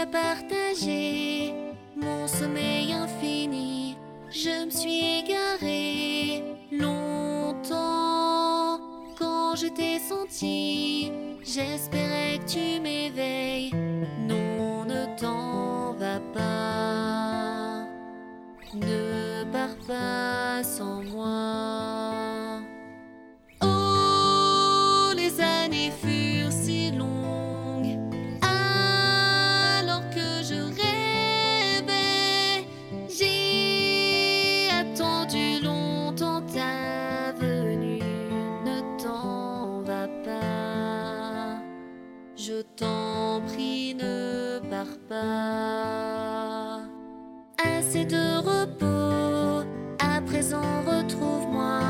as partagé mon sommeil infini. Je me suis égarée longtemps quand je t'ai senti. J'espérais que tu m'éveilles. Non, ne t'en va pas. Ne pars pas sans moi. Je t'en prie, ne pars pas. Assez de repos, à présent retrouve-moi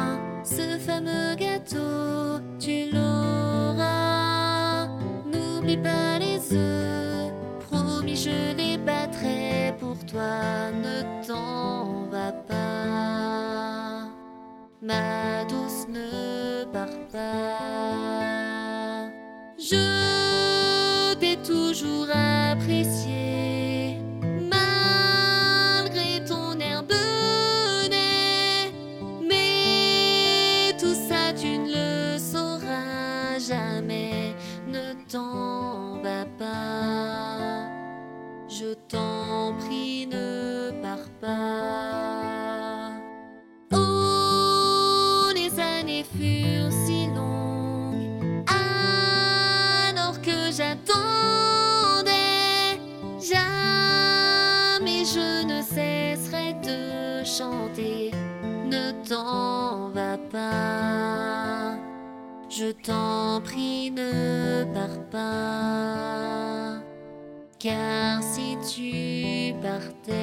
ce fameux gâteau, tu l'auras. N'oublie pas les œufs, promis je les battrai pour toi, ne t'en va pas. Ma douce, ne pars pas. Ne t'en va pas. Je t'en prie, ne pars pas. Oh, les années furent si longues, alors que j'attendais. Jamais je ne cesserai de chanter. Ne t'en va pas je t'en prie, ne pars pas. Car si tu partais,